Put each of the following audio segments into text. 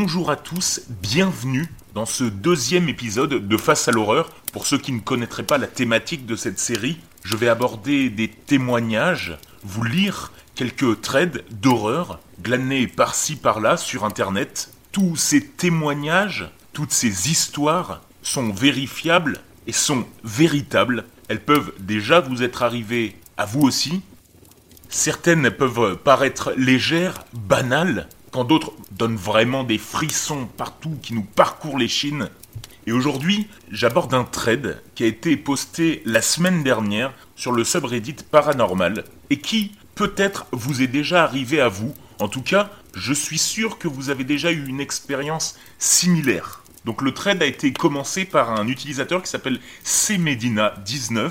Bonjour à tous, bienvenue dans ce deuxième épisode de Face à l'horreur. Pour ceux qui ne connaîtraient pas la thématique de cette série, je vais aborder des témoignages, vous lire quelques threads d'horreur glanés par-ci par-là sur internet. Tous ces témoignages, toutes ces histoires sont vérifiables et sont véritables. Elles peuvent déjà vous être arrivées à vous aussi. Certaines peuvent paraître légères, banales, quand d'autres donnent vraiment des frissons partout qui nous parcourent les chines. Et aujourd'hui, j'aborde un thread qui a été posté la semaine dernière sur le subreddit paranormal et qui peut-être vous est déjà arrivé à vous. En tout cas, je suis sûr que vous avez déjà eu une expérience similaire. Donc le thread a été commencé par un utilisateur qui s'appelle cmedina19,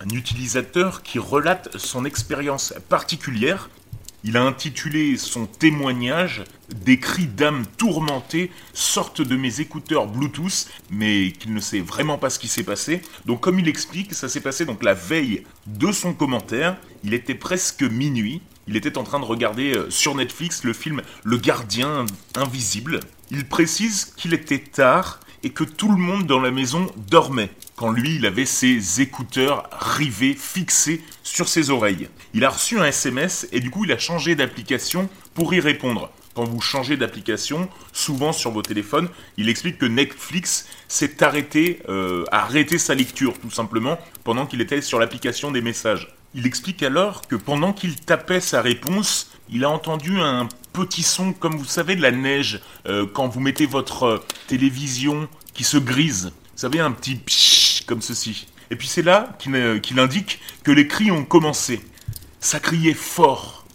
un utilisateur qui relate son expérience particulière il a intitulé son témoignage Des cris d'âme tourmentées sortent de mes écouteurs Bluetooth, mais qu'il ne sait vraiment pas ce qui s'est passé. Donc comme il explique, ça s'est passé donc la veille de son commentaire. Il était presque minuit. Il était en train de regarder euh, sur Netflix le film Le gardien invisible. Il précise qu'il était tard et que tout le monde dans la maison dormait, quand lui il avait ses écouteurs rivés, fixés sur ses oreilles. Il a reçu un SMS et du coup il a changé d'application pour y répondre. Quand vous changez d'application, souvent sur vos téléphones, il explique que Netflix s'est arrêté, euh, arrêté sa lecture tout simplement pendant qu'il était sur l'application des messages. Il explique alors que pendant qu'il tapait sa réponse, il a entendu un petit son, comme vous savez, de la neige, euh, quand vous mettez votre euh, télévision qui se grise. Vous savez, un petit pshhh comme ceci. Et puis c'est là qu'il indique que les cris ont commencé. Ça criait fort.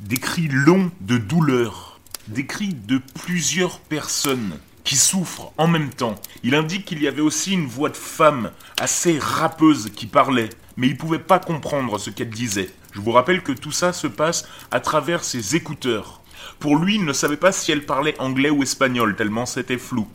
Des cris longs de douleur. Des cris de plusieurs personnes qui souffrent en même temps. Il indique qu'il y avait aussi une voix de femme assez râpeuse qui parlait mais il ne pouvait pas comprendre ce qu'elle disait. Je vous rappelle que tout ça se passe à travers ses écouteurs. Pour lui, il ne savait pas si elle parlait anglais ou espagnol, tellement c'était flou.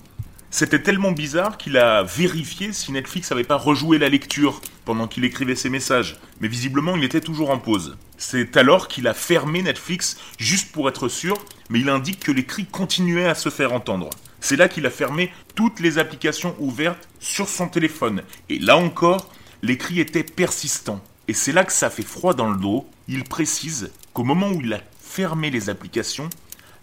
C'était tellement bizarre qu'il a vérifié si Netflix n'avait pas rejoué la lecture pendant qu'il écrivait ses messages, mais visiblement il était toujours en pause. C'est alors qu'il a fermé Netflix juste pour être sûr, mais il indique que les cris continuaient à se faire entendre. C'est là qu'il a fermé toutes les applications ouvertes sur son téléphone. Et là encore, les cris étaient persistants. Et c'est là que ça fait froid dans le dos. Il précise qu'au moment où il a fermé les applications,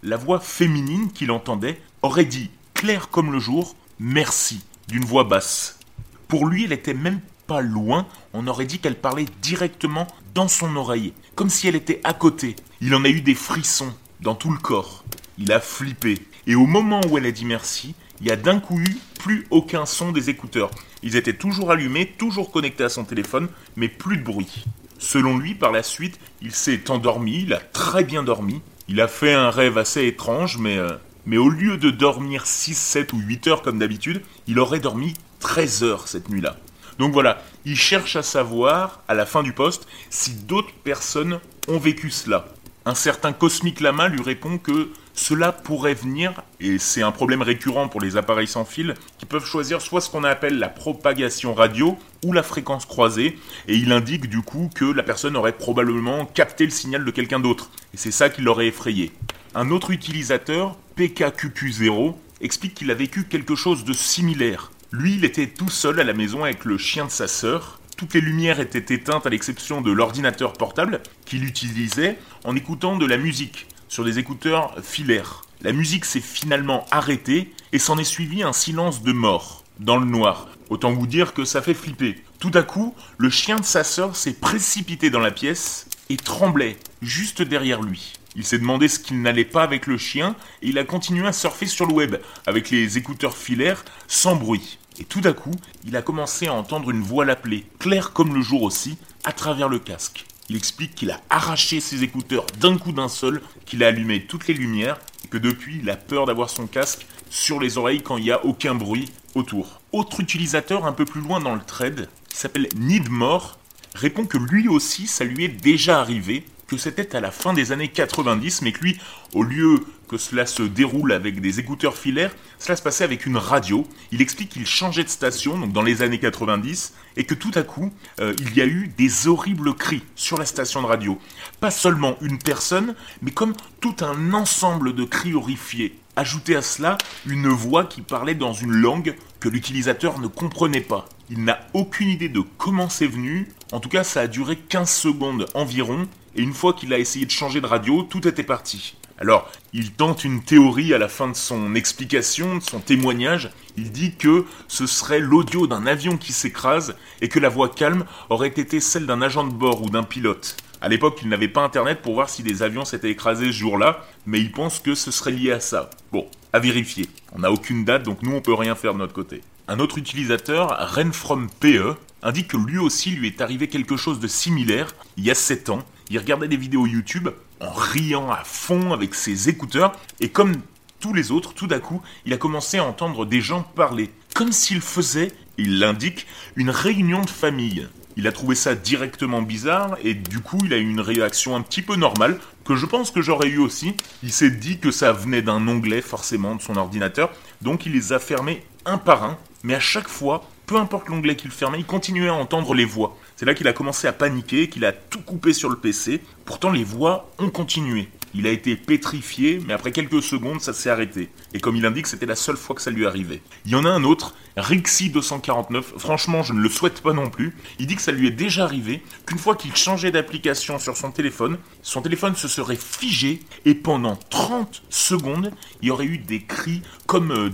la voix féminine qu'il entendait aurait dit, clair comme le jour, merci, d'une voix basse. Pour lui, elle était même pas loin, on aurait dit qu'elle parlait directement dans son oreille, comme si elle était à côté. Il en a eu des frissons dans tout le corps. Il a flippé. Et au moment où elle a dit merci, il y a d'un coup eu plus aucun son des écouteurs. Ils étaient toujours allumés, toujours connectés à son téléphone, mais plus de bruit. Selon lui, par la suite, il s'est endormi, il a très bien dormi. Il a fait un rêve assez étrange, mais, euh, mais au lieu de dormir 6, 7 ou 8 heures comme d'habitude, il aurait dormi 13 heures cette nuit-là. Donc voilà, il cherche à savoir, à la fin du poste, si d'autres personnes ont vécu cela. Un certain Cosmic Lama lui répond que cela pourrait venir, et c'est un problème récurrent pour les appareils sans fil, qui peuvent choisir soit ce qu'on appelle la propagation radio ou la fréquence croisée, et il indique du coup que la personne aurait probablement capté le signal de quelqu'un d'autre, et c'est ça qui l'aurait effrayé. Un autre utilisateur, PKQQ0, explique qu'il a vécu quelque chose de similaire. Lui, il était tout seul à la maison avec le chien de sa sœur, toutes les lumières étaient éteintes à l'exception de l'ordinateur portable qu'il utilisait en écoutant de la musique sur des écouteurs filaires. La musique s'est finalement arrêtée et s'en est suivi un silence de mort, dans le noir. Autant vous dire que ça fait flipper. Tout à coup, le chien de sa sœur s'est précipité dans la pièce et tremblait juste derrière lui. Il s'est demandé ce qu'il n'allait pas avec le chien et il a continué à surfer sur le web avec les écouteurs filaires sans bruit. Et tout à coup, il a commencé à entendre une voix l'appeler, claire comme le jour aussi, à travers le casque. Il explique qu'il a arraché ses écouteurs d'un coup d'un seul, qu'il a allumé toutes les lumières et que depuis il a peur d'avoir son casque sur les oreilles quand il n'y a aucun bruit autour. Autre utilisateur un peu plus loin dans le thread, qui s'appelle Needmore, répond que lui aussi ça lui est déjà arrivé que c'était à la fin des années 90, mais que lui, au lieu que cela se déroule avec des écouteurs filaires, cela se passait avec une radio. Il explique qu'il changeait de station, donc dans les années 90, et que tout à coup, euh, il y a eu des horribles cris sur la station de radio. Pas seulement une personne, mais comme tout un ensemble de cris horrifiés. Ajoutez à cela une voix qui parlait dans une langue que l'utilisateur ne comprenait pas. Il n'a aucune idée de comment c'est venu, en tout cas ça a duré 15 secondes environ, et une fois qu'il a essayé de changer de radio, tout était parti. Alors, il tente une théorie à la fin de son explication, de son témoignage. Il dit que ce serait l'audio d'un avion qui s'écrase et que la voix calme aurait été celle d'un agent de bord ou d'un pilote. À l'époque, il n'avait pas internet pour voir si des avions s'étaient écrasés ce jour-là, mais il pense que ce serait lié à ça. Bon, à vérifier. On n'a aucune date, donc nous on peut rien faire de notre côté. Un autre utilisateur, RenFromPE, indique que lui aussi lui est arrivé quelque chose de similaire il y a 7 ans. Il regardait des vidéos YouTube en riant à fond avec ses écouteurs et comme tous les autres, tout d'un coup, il a commencé à entendre des gens parler. Comme s'il faisait, il l'indique, une réunion de famille. Il a trouvé ça directement bizarre et du coup il a eu une réaction un petit peu normale que je pense que j'aurais eu aussi. Il s'est dit que ça venait d'un onglet forcément de son ordinateur, donc il les a fermés un par un, mais à chaque fois, peu importe l'onglet qu'il fermait, il continuait à entendre les voix. C'est là qu'il a commencé à paniquer, qu'il a tout coupé sur le PC. Pourtant les voix ont continué. Il a été pétrifié, mais après quelques secondes, ça s'est arrêté. Et comme il indique, c'était la seule fois que ça lui arrivait. Il y en a un autre, Rixi249, franchement, je ne le souhaite pas non plus. Il dit que ça lui est déjà arrivé, qu'une fois qu'il changeait d'application sur son téléphone, son téléphone se serait figé, et pendant 30 secondes, il y aurait eu des cris comme euh,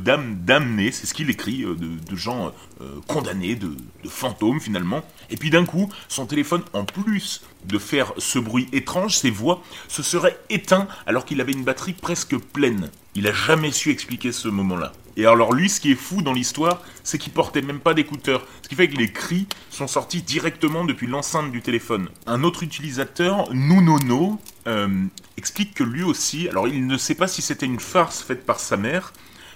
c'est ce qu'il écrit, euh, de, gens euh, condamnés, de, de fantômes finalement. Et puis d'un coup, son téléphone, en plus de faire ce bruit étrange, ses voix, se serait éteint alors qu'il avait une batterie presque pleine. Il a jamais su expliquer ce moment-là. Et alors lui, ce qui est fou dans l'histoire, c'est qu'il portait même pas d'écouteurs. Ce qui fait que les cris sont sortis directement depuis l'enceinte du téléphone. Un autre utilisateur, Nunono, euh, explique que lui aussi, alors il ne sait pas si c'était une farce faite par sa mère,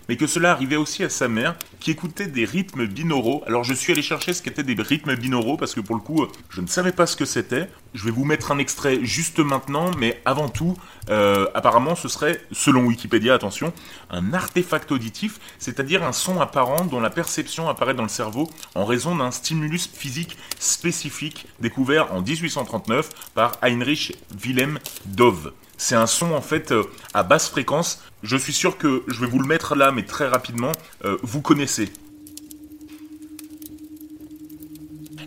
mais que cela arrivait aussi à sa mère, qui écoutait des rythmes binauraux. Alors je suis allé chercher ce qu'étaient des rythmes binauraux, parce que pour le coup, je ne savais pas ce que c'était. Je vais vous mettre un extrait juste maintenant, mais avant tout, euh, apparemment ce serait, selon Wikipédia, attention, un artefact auditif, c'est-à-dire un son apparent dont la perception apparaît dans le cerveau en raison d'un stimulus physique spécifique découvert en 1839 par Heinrich Wilhelm Dove. C'est un son en fait euh, à basse fréquence. Je suis sûr que je vais vous le mettre là, mais très rapidement. Euh, vous connaissez.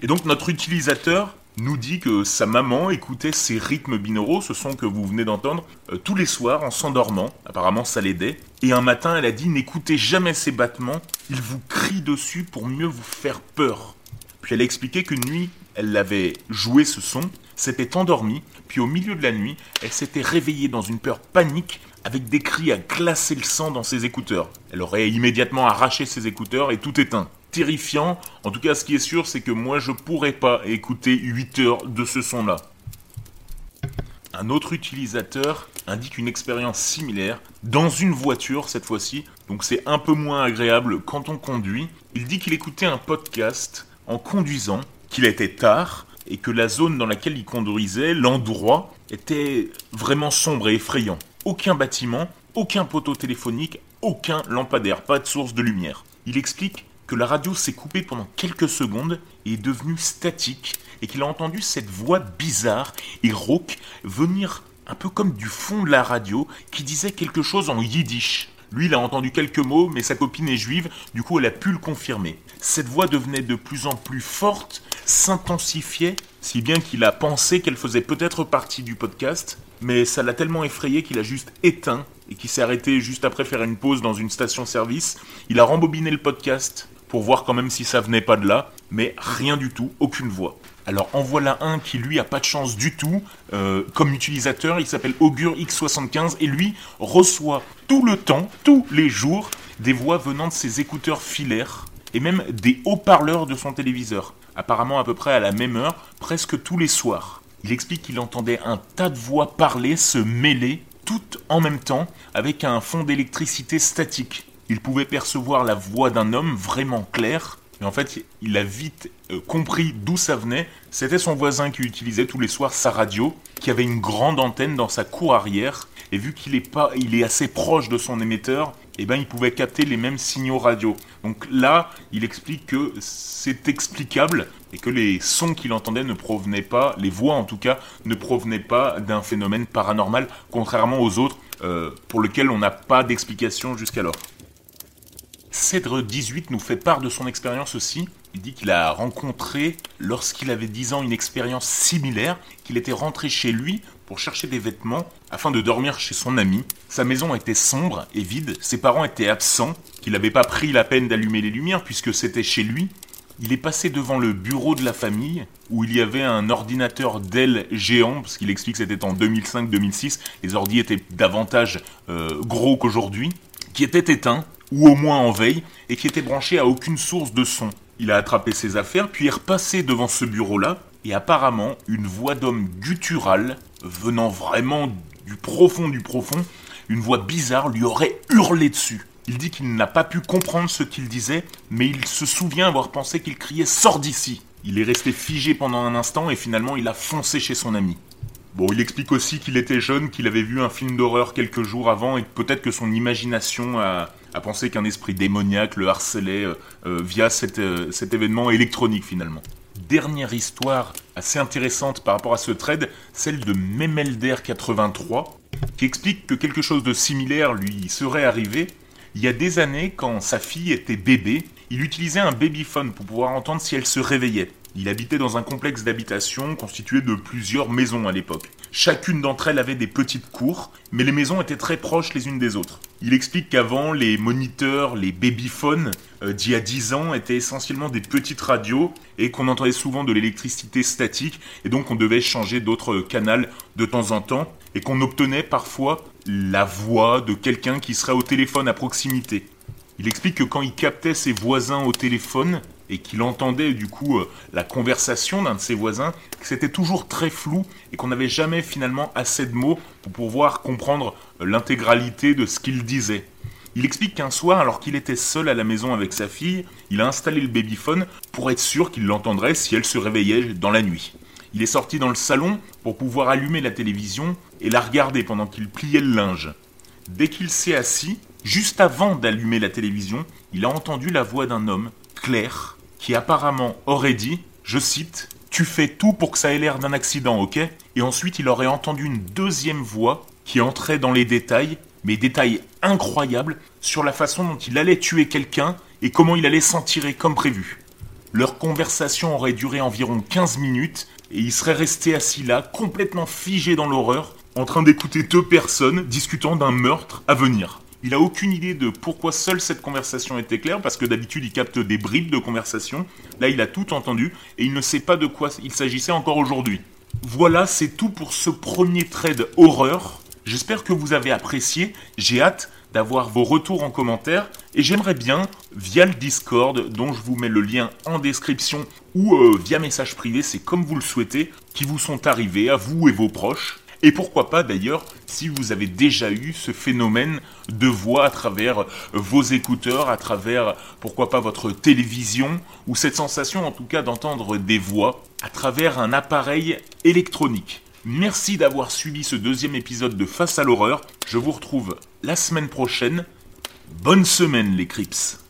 Et donc notre utilisateur nous dit que sa maman écoutait ces rythmes binauraux, ce son que vous venez d'entendre, euh, tous les soirs en s'endormant. Apparemment ça l'aidait. Et un matin elle a dit n'écoutez jamais ces battements, ils vous crient dessus pour mieux vous faire peur. Puis elle a expliqué qu'une nuit elle l'avait joué ce son s'était endormie, puis au milieu de la nuit, elle s'était réveillée dans une peur panique avec des cris à glacer le sang dans ses écouteurs. Elle aurait immédiatement arraché ses écouteurs et tout éteint. Terrifiant, en tout cas ce qui est sûr c'est que moi je pourrais pas écouter 8 heures de ce son-là. Un autre utilisateur indique une expérience similaire dans une voiture cette fois-ci, donc c'est un peu moins agréable quand on conduit. Il dit qu'il écoutait un podcast en conduisant, qu'il était tard, et que la zone dans laquelle il conduisait, l'endroit, était vraiment sombre et effrayant. Aucun bâtiment, aucun poteau téléphonique, aucun lampadaire, pas de source de lumière. Il explique que la radio s'est coupée pendant quelques secondes et est devenue statique et qu'il a entendu cette voix bizarre et rauque venir un peu comme du fond de la radio qui disait quelque chose en yiddish. Lui, il a entendu quelques mots, mais sa copine est juive, du coup elle a pu le confirmer. Cette voix devenait de plus en plus forte, s'intensifiait, si bien qu'il a pensé qu'elle faisait peut-être partie du podcast, mais ça l'a tellement effrayé qu'il a juste éteint et qu'il s'est arrêté juste après faire une pause dans une station-service. Il a rembobiné le podcast pour voir quand même si ça venait pas de là, mais rien du tout, aucune voix. Alors en voilà un qui lui a pas de chance du tout euh, comme utilisateur, il s'appelle Augure X75 et lui reçoit tout le temps, tous les jours, des voix venant de ses écouteurs filaires et même des haut-parleurs de son téléviseur, apparemment à peu près à la même heure, presque tous les soirs. Il explique qu'il entendait un tas de voix parler, se mêler, toutes en même temps, avec un fond d'électricité statique. Il pouvait percevoir la voix d'un homme vraiment clair, Mais en fait, il a vite euh, compris d'où ça venait. C'était son voisin qui utilisait tous les soirs sa radio, qui avait une grande antenne dans sa cour arrière. Et vu qu'il est, pas, il est assez proche de son émetteur, eh ben, il pouvait capter les mêmes signaux radio. Donc là, il explique que c'est explicable et que les sons qu'il entendait ne provenaient pas, les voix en tout cas, ne provenaient pas d'un phénomène paranormal, contrairement aux autres euh, pour lesquels on n'a pas d'explication jusqu'alors. Cèdre 18 nous fait part de son expérience aussi. Il dit qu'il a rencontré, lorsqu'il avait 10 ans, une expérience similaire, qu'il était rentré chez lui pour chercher des vêtements afin de dormir chez son ami. Sa maison était sombre et vide, ses parents étaient absents, qu'il n'avait pas pris la peine d'allumer les lumières puisque c'était chez lui. Il est passé devant le bureau de la famille où il y avait un ordinateur Dell géant, parce qu'il explique que c'était en 2005-2006, les ordi étaient davantage euh, gros qu'aujourd'hui, qui était éteint ou au moins en veille, et qui était branché à aucune source de son. Il a attrapé ses affaires, puis est repassé devant ce bureau-là, et apparemment, une voix d'homme gutturale, venant vraiment du profond du profond, une voix bizarre lui aurait hurlé dessus. Il dit qu'il n'a pas pu comprendre ce qu'il disait, mais il se souvient avoir pensé qu'il criait Sors d'ici Il est resté figé pendant un instant et finalement il a foncé chez son ami. Bon, il explique aussi qu'il était jeune, qu'il avait vu un film d'horreur quelques jours avant et peut-être que son imagination a, à penser qu'un esprit démoniaque le harcelait euh, euh, via euh, cet événement électronique finalement. Dernière histoire assez intéressante par rapport à ce trade, celle de Memelder83, qui explique que quelque chose de similaire lui serait arrivé. Il y a des années, quand sa fille était bébé, il utilisait un babyphone pour pouvoir entendre si elle se réveillait. Il habitait dans un complexe d'habitation constitué de plusieurs maisons à l'époque. Chacune d'entre elles avait des petites cours, mais les maisons étaient très proches les unes des autres. Il explique qu'avant, les moniteurs, les babyphones euh, d'il y a 10 ans étaient essentiellement des petites radios et qu'on entendait souvent de l'électricité statique et donc on devait changer d'autres canaux de temps en temps et qu'on obtenait parfois la voix de quelqu'un qui serait au téléphone à proximité. Il explique que quand il captait ses voisins au téléphone, et qu'il entendait du coup euh, la conversation d'un de ses voisins, que c'était toujours très flou et qu'on n'avait jamais finalement assez de mots pour pouvoir comprendre euh, l'intégralité de ce qu'il disait. Il explique qu'un soir, alors qu'il était seul à la maison avec sa fille, il a installé le babyphone pour être sûr qu'il l'entendrait si elle se réveillait dans la nuit. Il est sorti dans le salon pour pouvoir allumer la télévision et la regarder pendant qu'il pliait le linge. Dès qu'il s'est assis, juste avant d'allumer la télévision, il a entendu la voix d'un homme, clair, qui apparemment aurait dit, je cite, Tu fais tout pour que ça ait l'air d'un accident, ok? Et ensuite il aurait entendu une deuxième voix qui entrait dans les détails, mais détails incroyables, sur la façon dont il allait tuer quelqu'un et comment il allait s'en tirer comme prévu. Leur conversation aurait duré environ 15 minutes et il serait resté assis là, complètement figé dans l'horreur, en train d'écouter deux personnes discutant d'un meurtre à venir. Il a aucune idée de pourquoi seule cette conversation était claire, parce que d'habitude il capte des bribes de conversation. Là, il a tout entendu et il ne sait pas de quoi il s'agissait encore aujourd'hui. Voilà, c'est tout pour ce premier trade horreur. J'espère que vous avez apprécié. J'ai hâte d'avoir vos retours en commentaire et j'aimerais bien, via le Discord, dont je vous mets le lien en description ou euh, via message privé, c'est comme vous le souhaitez, qui vous sont arrivés à vous et vos proches. Et pourquoi pas d'ailleurs si vous avez déjà eu ce phénomène de voix à travers vos écouteurs, à travers pourquoi pas votre télévision, ou cette sensation en tout cas d'entendre des voix à travers un appareil électronique. Merci d'avoir suivi ce deuxième épisode de Face à l'horreur. Je vous retrouve la semaine prochaine. Bonne semaine les Crips